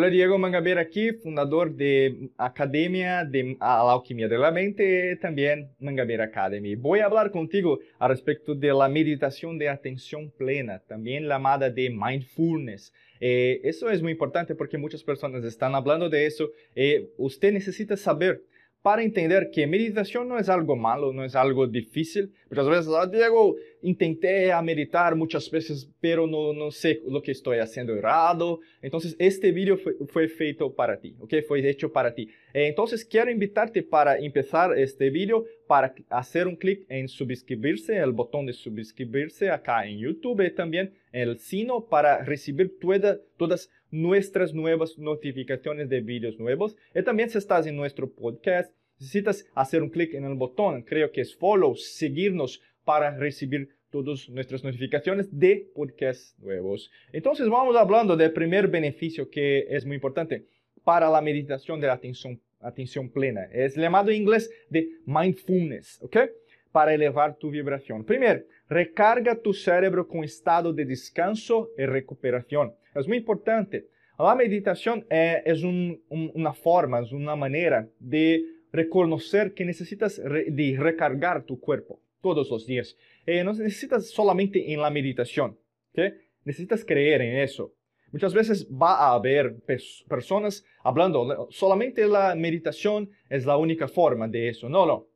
Hola, Diego Mangabeira aquí, fundador de Academia de la Alquimia de la Mente, también Mangabeira Academy. Voy a hablar contigo a respecto de la meditación de atención plena, también llamada de mindfulness. Eh, eso es muy importante porque muchas personas están hablando de eso. Eh, usted necesita saber para entender que meditación no es algo malo, no es algo difícil. Muchas veces, ah, Diego, intenté a meditar muchas veces, pero no, no sé lo que estoy haciendo errado. Entonces, este video fue, fue feito para ti, ¿ok? Fue hecho para ti. Eh, entonces, quiero invitarte para empezar este video, para hacer un clic en suscribirse, el botón de suscribirse acá en YouTube y también el sino para recibir toda, todas nuestras nuevas notificaciones de vídeos nuevos. Y también si estás en nuestro podcast, necesitas hacer un clic en el botón, creo que es follow, seguirnos para recibir todas nuestras notificaciones de podcasts nuevos. Entonces vamos hablando del primer beneficio que es muy importante para la meditación de la atención, atención plena. Es llamado en inglés de mindfulness, ¿ok? Para elevar tu vibración. Primero, recarga tu cerebro con estado de descanso y recuperación. Es muy importante. La meditación eh, es una forma, es una manera de reconocer que necesitas de recargar tu cuerpo todos los días. Eh, no necesitas solamente en la meditación, ¿okay? necesitas creer en eso. Muchas veces va a haber personas hablando, solamente la meditación es la única forma de eso. No, no.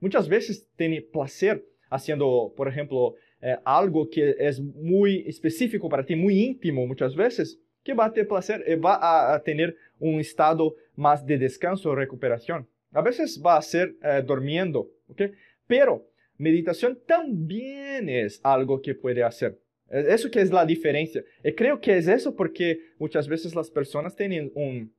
Muchas veces tiene placer haciendo, por ejemplo, eh, algo que es muy específico para ti, muy íntimo muchas veces, que va a tener placer eh, va a, tener un estado más de descanso recuperación. A veces va a ser eh, durmiendo, ¿ok? Pero meditación también es algo que puede hacer. Eso que es la diferencia. Y creo que es eso porque muchas veces las personas tienen un,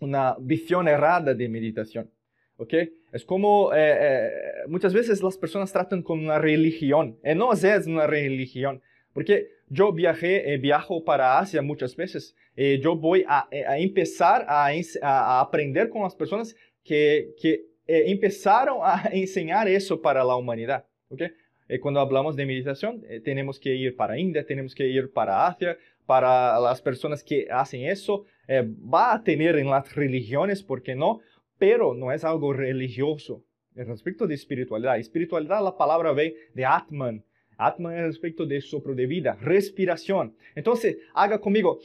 una visión errada de meditación. ¿ok? Es como eh, eh, muchas veces las personas tratan con una religión, y no es una religión, porque yo viajé, eh, viajo para Asia muchas veces, yo voy a, a empezar a, a, aprender con las personas que, que empezaron a enseñar eso para la humanidad, ¿ok? Y cuando hablamos de meditación, tenemos que ir para India, tenemos que ir para Asia, para las personas que hacen eso, va a tener en las religiones, ¿por qué no? pero no es algo religioso. En respecto de espiritualidad, espiritualidad la palabra ve de Atman. Atman es respecto de sopro de vida, respiración. Entonces, haga conmigo.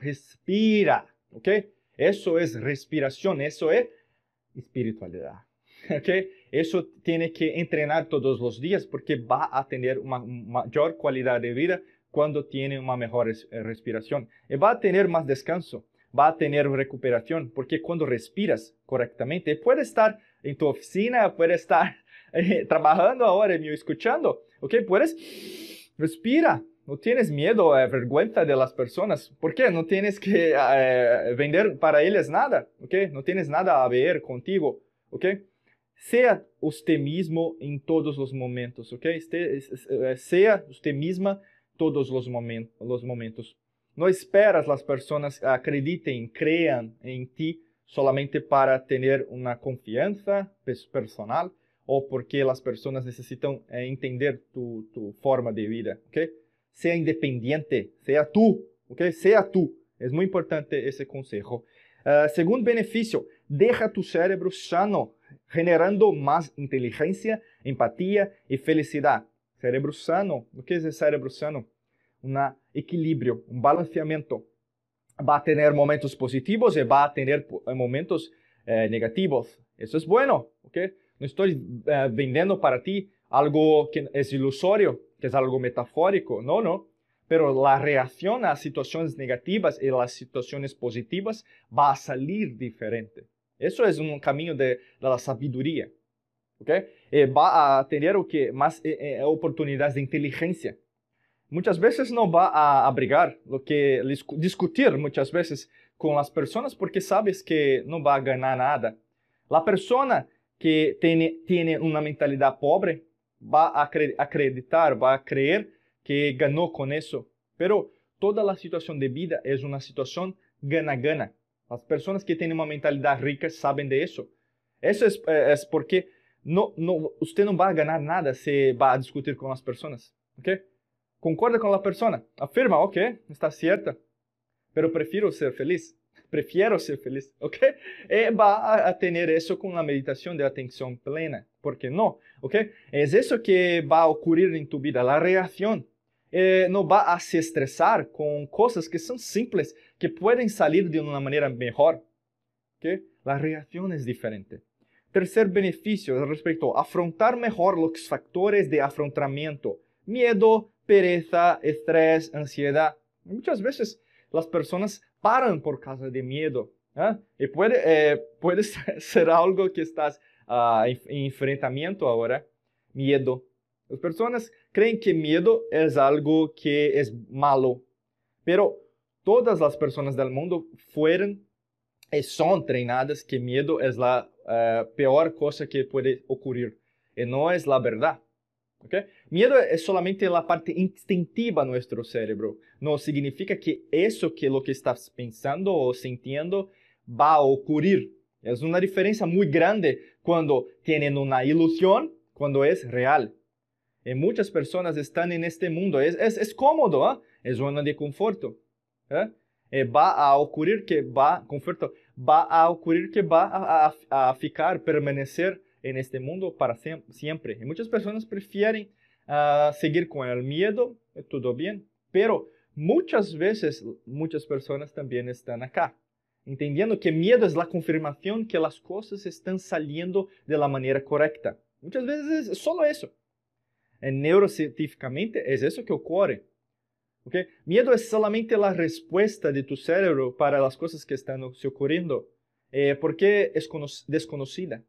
Respira, ¿ok? Eso es respiración, eso es espiritualidad. ¿ok? Eso tiene que entrenar todos los días porque va a tener una mayor calidad de vida cuando tiene una mejor respiración. Y va a tener más descanso va a tener recuperación, porque cuando respiras correctamente, puede estar en tu oficina, puede estar eh, trabajando ahora y escuchando, ¿ok? Puedes, respira, no tienes miedo, eh, vergüenza de las personas, ¿por qué? Tienes que eh, vender para ellas nada, ¿ok? No tienes nada a ver contigo, ¿ok? Sea usted mismo en todos los momentos, ¿ok? Este, sea usted todos los, momentos. No esperas las personas acrediten, crean en ti solamente para tener una confianza personal o porque las personas necesitan eh, entender tu, tu forma de vida, ¿ok? Sea independiente, sea tú, ¿ok? Sea tú. Es muy importante ese consejo. Uh, segundo beneficio, deja tu cerebro sano, generando más inteligencia, empatía y felicidad. Cerebro sano, ¿o qué es el cerebro sano? un equilibrio, un balanceamiento. Va a tener momentos positivos y va a tener eh, momentos eh, negativos. Eso es bueno, ¿ok? No estoy eh, vendiendo para ti algo que es ilusorio, que es algo metafórico, no, no. Pero la reacción a situaciones negativas y las situaciones positivas va a salir diferente. Eso es un camino de, la sabiduría. ¿ok? va a tener que, más oportunidades de inteligencia muchas veces no va a abrigar lo que discutir muchas veces con las personas porque sabes que no va a ganar nada. La persona que tiene una mentalidad pobre va a acreditar, va a creer que ganó con eso. Pero toda la situación de vida es una situación gana-gana. Las personas que tienen una mentalidad rica saben de eso. Eso es, es porque no, no, usted no va a ganar nada si va a discutir con las personas. ¿okay? concorda con la persona, afirma, ok, está cierta, pero prefiero ser feliz, prefiero ser feliz, ok? Y va a, eso con la meditación de atención plena, ¿por qué no? ¿Ok? Es eso que va a ocurrir en tu vida, la reacción. Eh, no va a se estresar con cosas que son simples, que pueden salir de una manera mejor. ¿ok? La reacción es diferente. Tercer beneficio respecto a afrontar mejor los factores de afrontamiento. Miedo, pereza, estrés, ansiedad. Muchas veces las personas paran por causa de miedo. ¿eh? Y puede, eh, puede ser algo que estás uh, en enfrentamiento ahora. Miedo. Las personas creen que miedo es algo que es malo. Pero todas las personas del mundo fueron y son treinadas que miedo es la uh, peor cosa que puede ocurrir. Y no es la verdad. ¿Okay? Miedo es solamente la parte instintiva de nuestro cerebro. No significa que eso que lo que estás pensando o sintiendo va a ocurrir. Es una diferencia muy grande cuando tienen una ilusión, cuando es real. Y muchas personas están en este mundo. Es, es, es cómodo, ¿eh? es zona de conforto. ¿eh? Y va a ocurrir que va, conforto, va a ocurrir que va a, a, ficar, permanecer en este mundo para siempre. Y muchas personas prefieren uh, seguir con el miedo, todo bien, pero muchas veces muchas personas también están acá, entendiendo que miedo es la confirmación que las cosas están saliendo de la manera correcta. Muchas veces es solo eso. En neurocientíficamente es eso que ocurre. ¿okay? Miedo es solamente la respuesta de tu cerebro para las cosas que están ocurriendo, eh, porque es desconocida.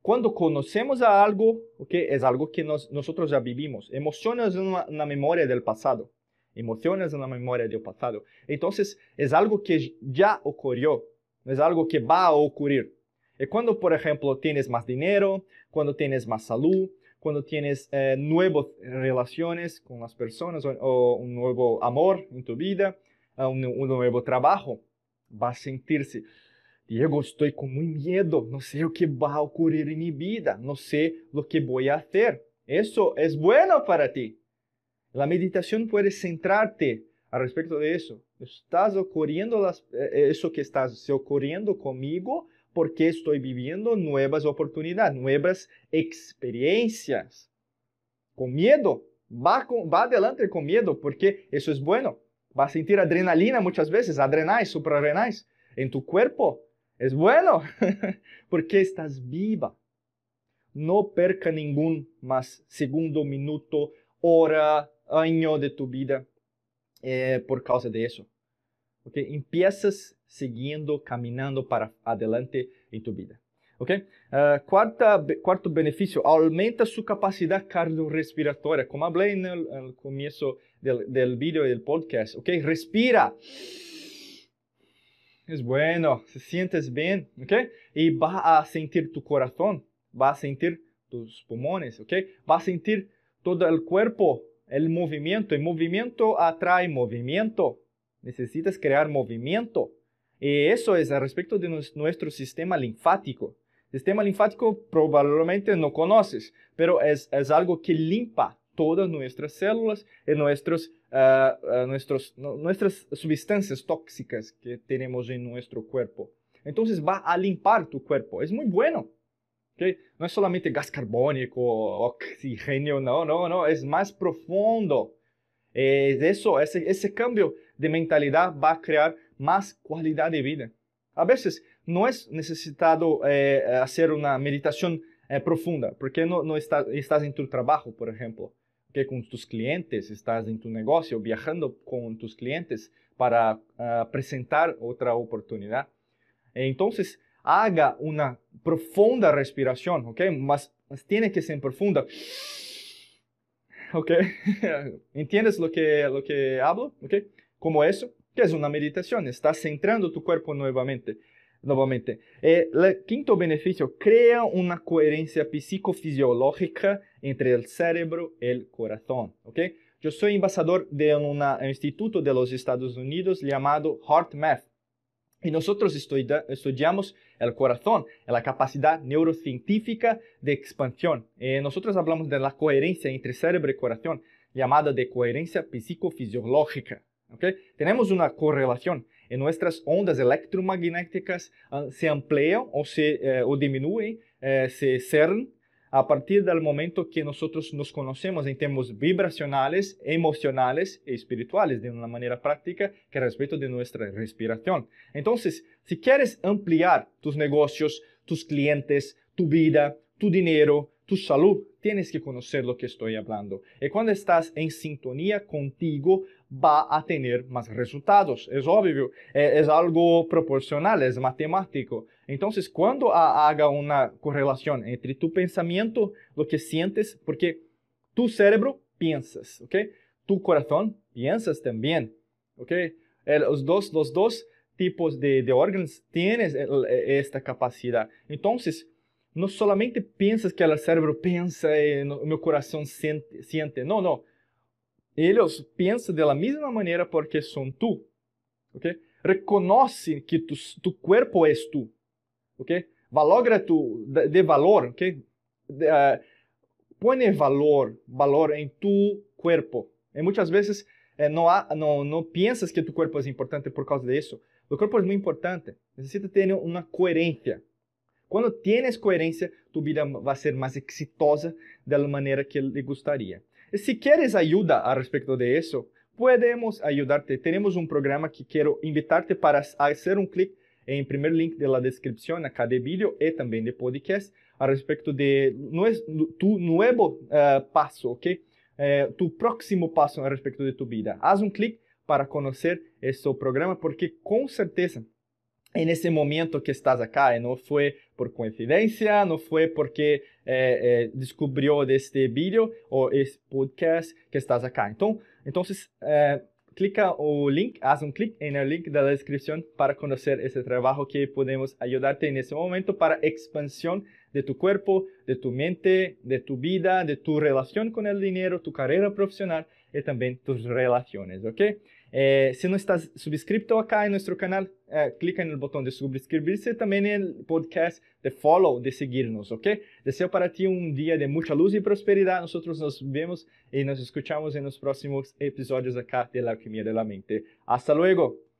Cuando conocemos a algo, okay, es algo que nos, nosotros ya vivimos. Emociones es una, una, memoria del pasado. Emociones es una memoria del pasado. Entonces, es algo que ya ocurrió. Es algo que va a ocurrir. Y cuando, por ejemplo, tienes más dinero, cuando tienes más salud, cuando tienes eh, nuevas relaciones con las personas o, o, un nuevo amor en tu vida, nuevo trabajo, vas a sentirse Diego, estoy con muy miedo, no sé lo que va a ocurrir en mi vida, no sé lo que voy a hacer. Eso es bueno para ti. La meditación puede centrarte al respecto de eso. Estás ocurriendo las, eh, eso que estás ocurriendo conmigo porque estoy viviendo nuevas oportunidades, nuevas experiencias. Con miedo, va, adelante con miedo porque eso es bueno. Va a sentir adrenalina muchas veces, adrenais, suprarrenais en tu cuerpo es bueno porque estás viva. No perca ningún más segundo, minuto, hora, año de tu vida eh, por causa de eso. Okay? Empiezas siguiendo, caminando para adelante en tu vida. Okay? Uh, cuarta, cuarto beneficio, aumenta su capacidad cardiorrespiratoria. Como hablé en el, comienzo del, del video y del podcast. Okay? Respira es bueno, se sientes bien, ¿ok? Y va a sentir tu corazón, va a sentir tus pulmones, ¿ok? Va a sentir todo el cuerpo, el movimiento. El movimiento atrae movimiento. Necesitas crear movimiento. Y eso es al respecto de nuestro sistema linfático. Sistema linfático probablemente no conoces, pero es, es algo que limpa todas nuestras células y nuestros uh, nuestros, nuestras sustancias tóxicas que tenemos en nuestro cuerpo. Entonces va a limpar tu cuerpo. Es muy bueno. No es solamente gas carbónico, oxígeno, no, no, no, es más profundo. Es eso, ese, ese cambio de mentalidad va a crear más calidad de vida. A veces no es necesitado eh, hacer una meditación eh, profunda, porque no, está, estás en tu trabajo, por ejemplo que con tus clientes, estás en tu negocio viajando con tus clientes para uh, presentar otra oportunidad. Entonces, haga una profunda respiración, ¿ok? Mas, mas tiene que ser profunda. ¿Ok? ¿Entiendes lo que, lo que hablo? ¿Ok? Como eso, que es una meditación, estás centrando tu cuerpo nuevamente. Nuevamente. El eh, quinto beneficio, crea una coherencia psicofisiológica entre el cerebro y el corazón. ¿okay? Yo soy embajador de un instituto de los Estados Unidos llamado HeartMath. Y nosotros estudiamos el corazón, la capacidad neurocientífica de expansión. Y nosotros hablamos de la coherencia entre cerebro y corazón. llamada de coherencia psicofisiológica. ¿okay? Tenemos una correlación en nuestras ondas electromagnéticas uh, se amplían o, se, eh, o disminuyen, eh, se cerran a partir del momento que nosotros nos conocemos en términos vibracionales, emocionales y espirituales de una manera práctica que respecto de nuestra respiración. Entonces, si quieres ampliar tus negocios, tus clientes, tu vida, tu dinero, tu salud, tienes que conocer lo que estoy hablando. Y cuando estás en sintonía contigo, va a tener más resultados. Es obvio, eh, es algo proporcional, es matemático. Entonces, cuando haga una correlación entre tu pensamiento, lo que sientes, porque tu cerebro piensas, ¿ok? Tu corazón piensas también, ¿ok? los, dos, los dos tipos de, de órganos tienen esta capacidad. Entonces, no solamente piensas que el cerebro piensa y mi corazón siente, siente, no, no. Ellos piensan de la misma manera porque son tú, ¿ok? Reconoce que tu, tu cuerpo es tú. ok? Valogra tu, de, de valor, ok? De, uh, pone valor, valor en tu cuerpo. Y muchas veces eh, no, ha, no, no piensas que tu cuerpo es importante por causa de eso. Tu cuerpo es muy importante. Necesita tener una coherencia. Cuando tienes coherencia, tu vida va a ser más exitosa de la manera que le gustaría. Y si quieres ayuda al respecto de eso, podemos ayudarte. Tenemos un programa que quiero invitarte para hacer un clic en primer link de la descripción de vídeo y también de podcast al respecto de tu nuevo uh, paso, ¿ok? Uh, tu próximo paso al respecto de tu vida. Haz un clic para conocer este programa porque con certeza en ese momento que estás acá, no fue por coincidencia, no fue porque eh, eh, descubrió de este vídeo o este podcast que estás acá. Entonces eh, clica o link, haz un clic en el link de la descripción para conocer ese trabajo que podemos ayudarte en ese momento para expansión de tu cuerpo, de tu mente, de tu vida, de tu relación con el dinero, tu carrera profesional y también tus relaciones, ¿ok? Eh, si no estás suscrito acá en nuestro canal, eh, clica en el botón de suscribirse, también en el podcast de follow, de seguirnos, ¿ok? Deseo para ti un día de mucha luz y prosperidad. Nosotros nos vemos y nos escuchamos en los próximos episodios acá de la alquimia de la mente. Hasta luego.